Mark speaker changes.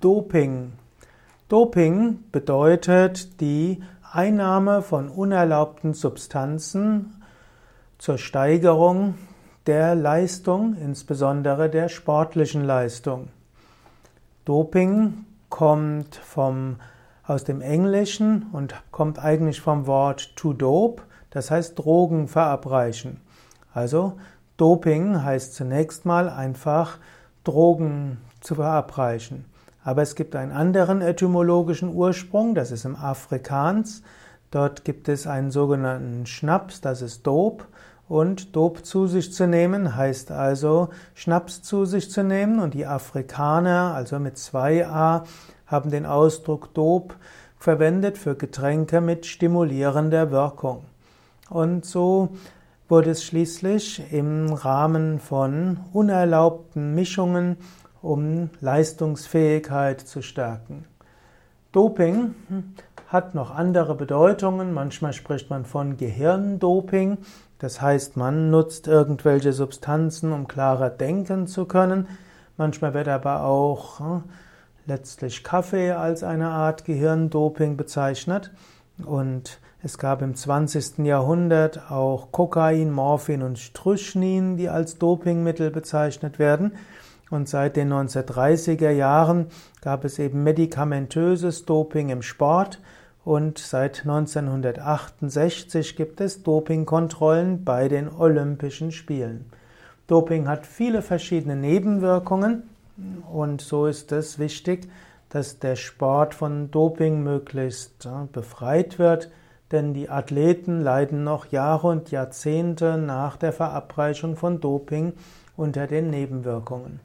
Speaker 1: Doping. Doping bedeutet die Einnahme von unerlaubten Substanzen zur Steigerung der Leistung, insbesondere der sportlichen Leistung. Doping kommt vom, aus dem Englischen und kommt eigentlich vom Wort to dope, das heißt Drogen verabreichen. Also Doping heißt zunächst mal einfach Drogen zu verabreichen. Aber es gibt einen anderen etymologischen Ursprung, das ist im Afrikaans. Dort gibt es einen sogenannten Schnaps, das ist Dope. Und Dope zu sich zu nehmen heißt also Schnaps zu sich zu nehmen. Und die Afrikaner, also mit zwei A, haben den Ausdruck Dope verwendet für Getränke mit stimulierender Wirkung. Und so wurde es schließlich im Rahmen von unerlaubten Mischungen um Leistungsfähigkeit zu stärken. Doping hat noch andere Bedeutungen. Manchmal spricht man von Gehirndoping. Das heißt, man nutzt irgendwelche Substanzen, um klarer denken zu können. Manchmal wird aber auch hm, letztlich Kaffee als eine Art Gehirndoping bezeichnet. Und es gab im 20. Jahrhundert auch Kokain, Morphin und Strychnin, die als Dopingmittel bezeichnet werden. Und seit den 1930er Jahren gab es eben medikamentöses Doping im Sport und seit 1968 gibt es Dopingkontrollen bei den Olympischen Spielen. Doping hat viele verschiedene Nebenwirkungen und so ist es wichtig, dass der Sport von Doping möglichst befreit wird, denn die Athleten leiden noch Jahre und Jahrzehnte nach der Verabreichung von Doping unter den Nebenwirkungen.